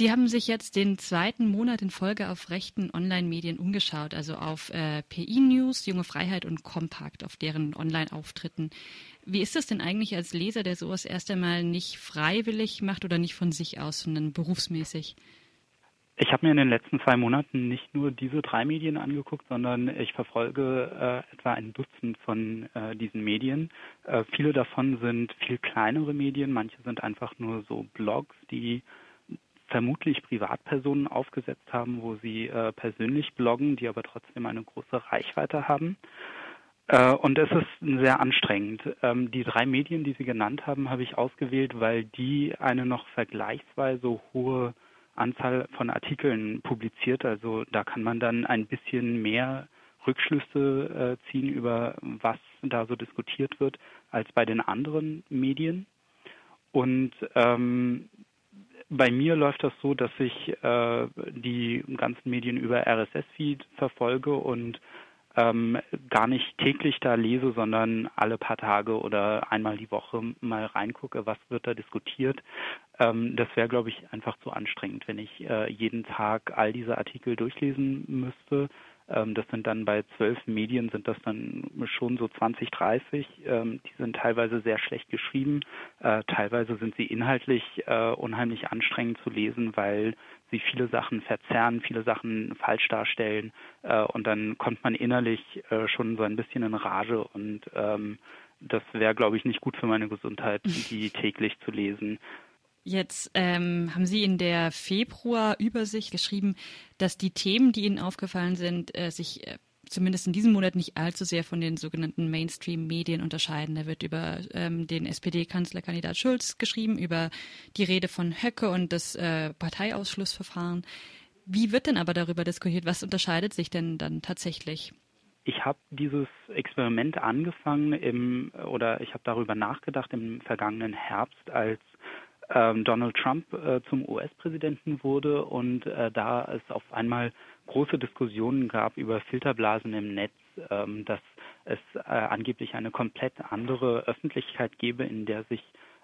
Sie haben sich jetzt den zweiten Monat in Folge auf rechten Online-Medien umgeschaut, also auf äh, PI News, Junge Freiheit und Kompakt, auf deren Online-Auftritten. Wie ist das denn eigentlich als Leser, der sowas erst einmal nicht freiwillig macht oder nicht von sich aus, sondern berufsmäßig? Ich habe mir in den letzten zwei Monaten nicht nur diese drei Medien angeguckt, sondern ich verfolge äh, etwa ein Dutzend von äh, diesen Medien. Äh, viele davon sind viel kleinere Medien, manche sind einfach nur so Blogs, die vermutlich Privatpersonen aufgesetzt haben, wo sie äh, persönlich bloggen, die aber trotzdem eine große Reichweite haben. Äh, und es ist sehr anstrengend. Ähm, die drei Medien, die Sie genannt haben, habe ich ausgewählt, weil die eine noch vergleichsweise hohe Anzahl von Artikeln publiziert. Also da kann man dann ein bisschen mehr Rückschlüsse äh, ziehen über was da so diskutiert wird als bei den anderen Medien. Und ähm, bei mir läuft das so, dass ich äh, die ganzen Medien über RSS-Feed verfolge und ähm, gar nicht täglich da lese, sondern alle paar Tage oder einmal die Woche mal reingucke, was wird da diskutiert. Ähm, das wäre, glaube ich, einfach zu anstrengend, wenn ich äh, jeden Tag all diese Artikel durchlesen müsste. Ähm, das sind dann bei zwölf Medien sind das dann schon so 20, 30. Ähm, die sind teilweise sehr schlecht geschrieben. Äh, teilweise sind sie inhaltlich äh, unheimlich anstrengend zu lesen, weil sie viele Sachen verzerren, viele Sachen falsch darstellen. Äh, und dann kommt man innerlich schon so ein bisschen in Rage und ähm, das wäre, glaube ich, nicht gut für meine Gesundheit, die täglich zu lesen. Jetzt ähm, haben Sie in der Februar-Übersicht geschrieben, dass die Themen, die Ihnen aufgefallen sind, äh, sich äh, zumindest in diesem Monat nicht allzu sehr von den sogenannten Mainstream-Medien unterscheiden. Da wird über ähm, den SPD-Kanzlerkandidat Schulz geschrieben, über die Rede von Höcke und das äh, Parteiausschlussverfahren. Wie wird denn aber darüber diskutiert? Was unterscheidet sich denn dann tatsächlich? Ich habe dieses Experiment angefangen im oder ich habe darüber nachgedacht im vergangenen Herbst, als ähm, Donald Trump äh, zum US-Präsidenten wurde und äh, da es auf einmal große Diskussionen gab über Filterblasen im Netz, ähm, dass es äh, angeblich eine komplett andere Öffentlichkeit gäbe, in der sich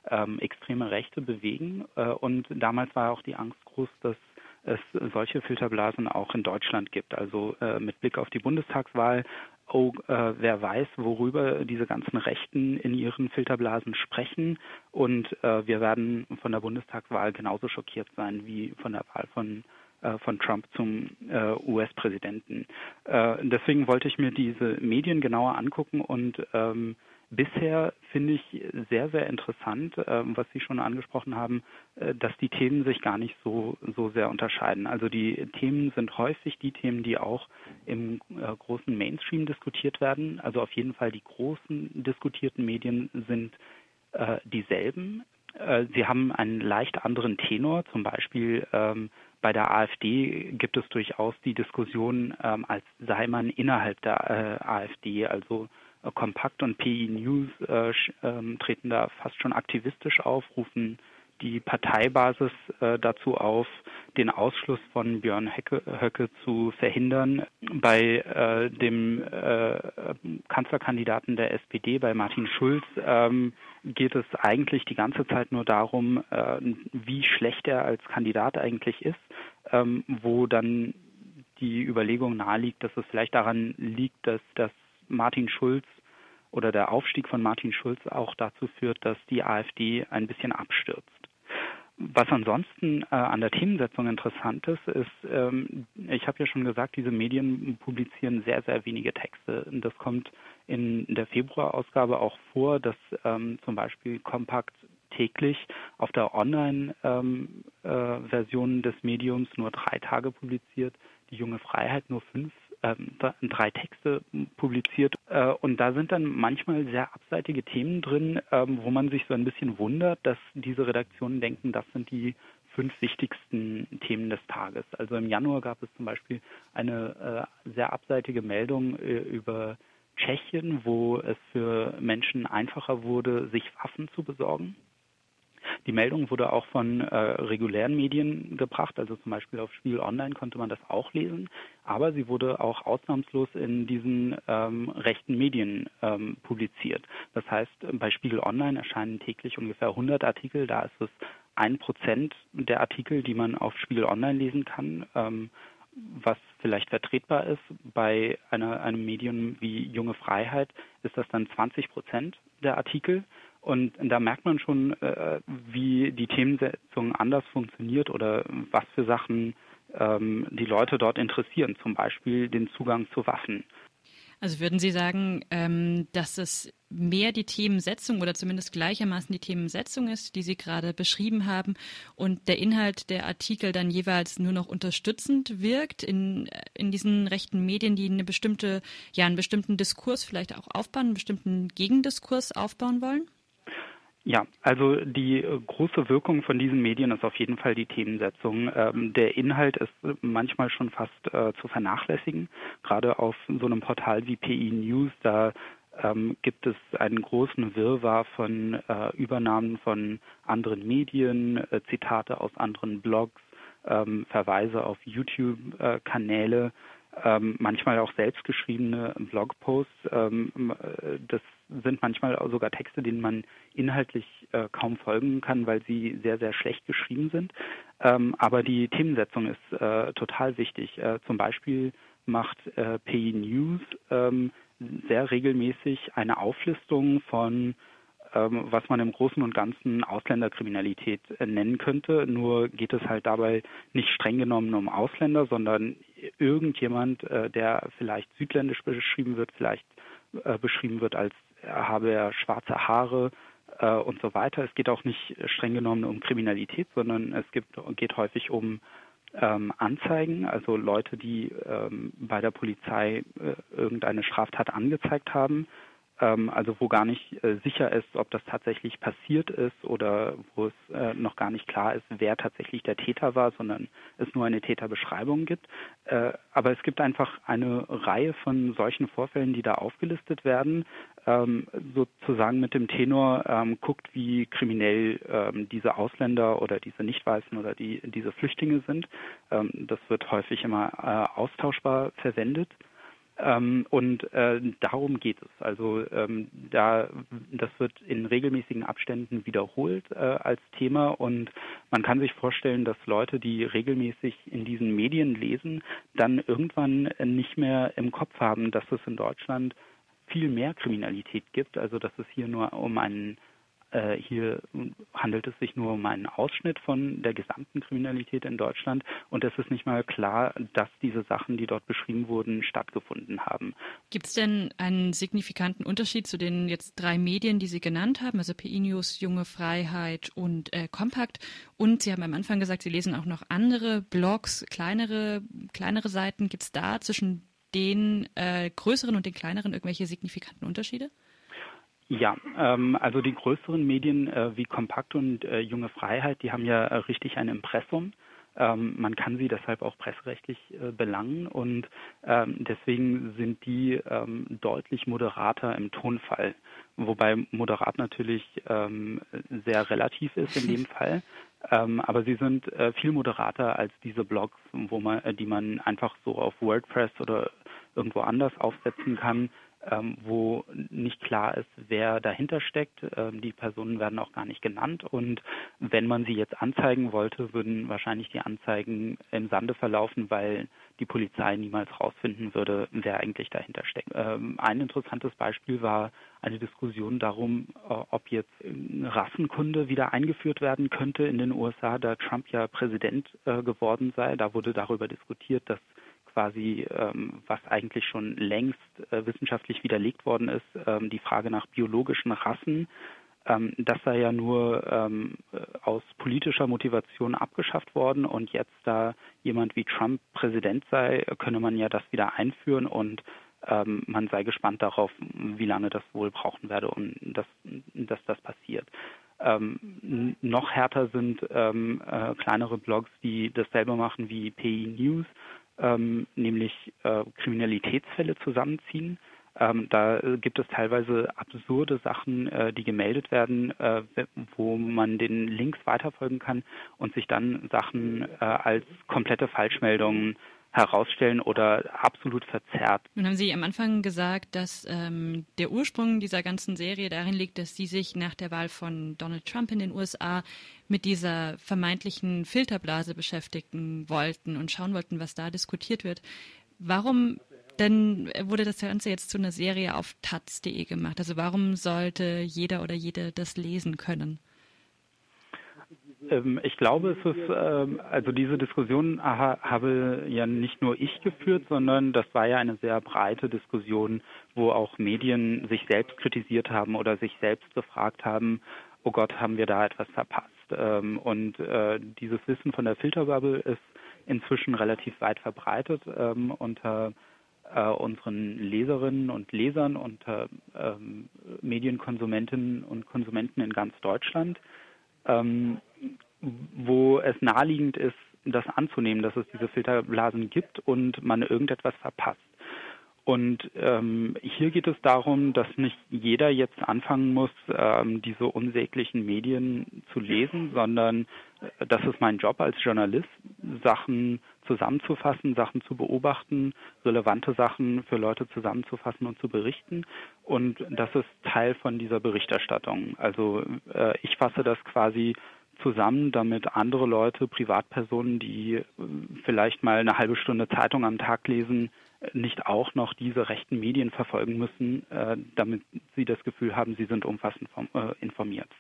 ähm, extreme Rechte bewegen. Äh, und damals war auch die Angst groß, dass es solche Filterblasen auch in Deutschland gibt. Also äh, mit Blick auf die Bundestagswahl oh, äh, wer weiß, worüber diese ganzen Rechten in ihren Filterblasen sprechen. Und äh, wir werden von der Bundestagswahl genauso schockiert sein wie von der Wahl von von Trump zum äh, US-Präsidenten. Äh, deswegen wollte ich mir diese Medien genauer angucken und ähm, Bisher finde ich sehr, sehr interessant, äh, was Sie schon angesprochen haben, äh, dass die Themen sich gar nicht so, so sehr unterscheiden. Also die Themen sind häufig die Themen, die auch im äh, großen Mainstream diskutiert werden. Also auf jeden Fall die großen diskutierten Medien sind äh, dieselben. Äh, sie haben einen leicht anderen Tenor. Zum Beispiel ähm, bei der AfD gibt es durchaus die Diskussion, ähm, als sei man innerhalb der äh, AfD, also äh, Kompakt und PI News äh, äh, treten da fast schon aktivistisch auf, rufen die Parteibasis äh, dazu auf, den Ausschluss von Björn Höcke, Höcke zu verhindern. Bei äh, dem äh, Kanzlerkandidaten der SPD, bei Martin Schulz, ähm, geht es eigentlich die ganze Zeit nur darum, äh, wie schlecht er als Kandidat eigentlich ist, ähm, wo dann die Überlegung naheliegt, dass es vielleicht daran liegt, dass das Martin Schulz oder der Aufstieg von Martin Schulz auch dazu führt, dass die AfD ein bisschen abstürzt. Was ansonsten äh, an der Themensetzung interessant ist, ist, ähm, ich habe ja schon gesagt, diese Medien publizieren sehr, sehr wenige Texte. Das kommt in der Februarausgabe auch vor, dass ähm, zum Beispiel Kompakt täglich auf der Online-Version ähm, äh, des Mediums nur drei Tage publiziert, die junge Freiheit nur fünf drei Texte publiziert äh, und da sind dann manchmal sehr abseitige Themen drin, ähm, wo man sich so ein bisschen wundert, dass diese Redaktionen denken, das sind die fünf wichtigsten Themen des Tages. Also im Januar gab es zum Beispiel eine äh, sehr abseitige Meldung äh, über Tschechien, wo es für Menschen einfacher wurde, sich Waffen zu besorgen. Die Meldung wurde auch von äh, regulären Medien gebracht, also zum Beispiel auf Spiel Online konnte man das auch lesen, aber sie wurde auch ausnahmslos in diesen ähm, rechten Medien ähm, publiziert. Das heißt, bei Spiegel Online erscheinen täglich ungefähr 100 Artikel, da ist es ein Prozent der Artikel, die man auf Spiegel Online lesen kann, ähm, was vielleicht vertretbar ist. Bei einer, einem Medium wie Junge Freiheit ist das dann 20 Prozent der Artikel. Und da merkt man schon, äh, wie die Themensetzung anders funktioniert oder was für Sachen ähm, die Leute dort interessieren, zum Beispiel den Zugang zu Waffen. Also würden Sie sagen, ähm, dass es mehr die Themensetzung oder zumindest gleichermaßen die Themensetzung ist, die Sie gerade beschrieben haben, und der Inhalt der Artikel dann jeweils nur noch unterstützend wirkt in, in diesen rechten Medien, die eine bestimmte, ja, einen bestimmten Diskurs vielleicht auch aufbauen, einen bestimmten Gegendiskurs aufbauen wollen? Ja, also die äh, große Wirkung von diesen Medien ist auf jeden Fall die Themensetzung. Ähm, der Inhalt ist manchmal schon fast äh, zu vernachlässigen. Gerade auf so einem Portal wie PI News, da ähm, gibt es einen großen Wirrwarr von äh, Übernahmen von anderen Medien, äh, Zitate aus anderen Blogs, ähm, Verweise auf YouTube-Kanäle. Ähm, manchmal auch selbstgeschriebene Blogposts. Ähm, äh, das sind manchmal sogar Texte, denen man inhaltlich äh, kaum folgen kann, weil sie sehr, sehr schlecht geschrieben sind. Ähm, aber die Themensetzung ist äh, total wichtig. Äh, zum Beispiel macht äh, PI News ähm, sehr regelmäßig eine Auflistung von ähm, was man im Großen und Ganzen Ausländerkriminalität äh, nennen könnte. Nur geht es halt dabei nicht streng genommen um Ausländer, sondern irgendjemand, äh, der vielleicht südländisch beschrieben wird, vielleicht äh, beschrieben wird als habe er schwarze Haare äh, und so weiter. Es geht auch nicht streng genommen um Kriminalität, sondern es gibt, geht häufig um ähm, Anzeigen, also Leute, die ähm, bei der Polizei äh, irgendeine Straftat angezeigt haben also wo gar nicht äh, sicher ist, ob das tatsächlich passiert ist oder wo es äh, noch gar nicht klar ist, wer tatsächlich der Täter war, sondern es nur eine Täterbeschreibung gibt. Äh, aber es gibt einfach eine Reihe von solchen Vorfällen, die da aufgelistet werden, ähm, sozusagen mit dem Tenor, ähm, guckt, wie kriminell ähm, diese Ausländer oder diese Nicht-Weißen oder die, diese Flüchtlinge sind. Ähm, das wird häufig immer äh, austauschbar verwendet. Ähm, und äh, darum geht es. Also ähm, da das wird in regelmäßigen Abständen wiederholt äh, als Thema und man kann sich vorstellen, dass Leute, die regelmäßig in diesen Medien lesen, dann irgendwann nicht mehr im Kopf haben, dass es in Deutschland viel mehr Kriminalität gibt, also dass es hier nur um einen hier handelt es sich nur um einen Ausschnitt von der gesamten Kriminalität in Deutschland und es ist nicht mal klar, dass diese Sachen, die dort beschrieben wurden, stattgefunden haben. Gibt es denn einen signifikanten Unterschied zu den jetzt drei Medien, die Sie genannt haben, also PI News, Junge Freiheit und äh, Kompakt? Und Sie haben am Anfang gesagt, Sie lesen auch noch andere Blogs, kleinere, kleinere Seiten. Gibt es da zwischen den äh, größeren und den kleineren irgendwelche signifikanten Unterschiede? Ja, ähm, also die größeren Medien äh, wie Kompakt und äh, Junge Freiheit, die haben ja äh, richtig ein Impressum. Ähm, man kann sie deshalb auch presserechtlich äh, belangen und ähm, deswegen sind die ähm, deutlich moderater im Tonfall, wobei moderat natürlich ähm, sehr relativ ist in dem Fall. Ähm, aber sie sind äh, viel moderater als diese Blogs, wo man, äh, die man einfach so auf WordPress oder irgendwo anders aufsetzen kann ähm, wo nicht klar ist, wer dahinter steckt. Ähm, die Personen werden auch gar nicht genannt. Und wenn man sie jetzt anzeigen wollte, würden wahrscheinlich die Anzeigen im Sande verlaufen, weil die Polizei niemals herausfinden würde, wer eigentlich dahinter steckt. Ähm, ein interessantes Beispiel war eine Diskussion darum, äh, ob jetzt Rassenkunde wieder eingeführt werden könnte in den USA, da Trump ja Präsident äh, geworden sei. Da wurde darüber diskutiert, dass quasi, ähm, was eigentlich schon längst äh, wissenschaftlich widerlegt worden ist, ähm, die Frage nach biologischen Rassen. Ähm, das sei ja nur ähm, aus politischer Motivation abgeschafft worden und jetzt, da jemand wie Trump Präsident sei, könne man ja das wieder einführen und ähm, man sei gespannt darauf, wie lange das wohl brauchen werde, um das, dass das passiert. Ähm, noch härter sind ähm, äh, kleinere Blogs, die dasselbe machen wie PI News, ähm, nämlich äh, Kriminalitätsfälle zusammenziehen. Ähm, da gibt es teilweise absurde Sachen, äh, die gemeldet werden, äh, wo man den Links weiterfolgen kann und sich dann Sachen äh, als komplette Falschmeldungen herausstellen oder absolut verzerrt. Nun haben Sie am Anfang gesagt, dass ähm, der Ursprung dieser ganzen Serie darin liegt, dass Sie sich nach der Wahl von Donald Trump in den USA mit dieser vermeintlichen Filterblase beschäftigen wollten und schauen wollten, was da diskutiert wird. Warum denn wurde das Ganze jetzt zu einer Serie auf taz.de gemacht? Also warum sollte jeder oder jede das lesen können? Ähm, ich glaube, es ist, ähm, also diese Diskussion habe ja nicht nur ich geführt, sondern das war ja eine sehr breite Diskussion, wo auch Medien sich selbst kritisiert haben oder sich selbst befragt haben, oh Gott, haben wir da etwas verpasst? Ähm, und äh, dieses Wissen von der Filterbubble ist inzwischen relativ weit verbreitet unter äh, unseren Leserinnen und Lesern, unter Medienkonsumentinnen und Konsumenten in ganz Deutschland wo es naheliegend ist, das anzunehmen, dass es diese Filterblasen gibt und man irgendetwas verpasst. Und ähm, hier geht es darum, dass nicht jeder jetzt anfangen muss, ähm, diese unsäglichen Medien zu lesen, sondern äh, das ist mein Job als Journalist, Sachen zusammenzufassen, Sachen zu beobachten, relevante Sachen für Leute zusammenzufassen und zu berichten. Und das ist Teil von dieser Berichterstattung. Also äh, ich fasse das quasi zusammen, damit andere Leute, Privatpersonen, die äh, vielleicht mal eine halbe Stunde Zeitung am Tag lesen, nicht auch noch diese rechten Medien verfolgen müssen, äh, damit sie das Gefühl haben, sie sind umfassend äh, informiert.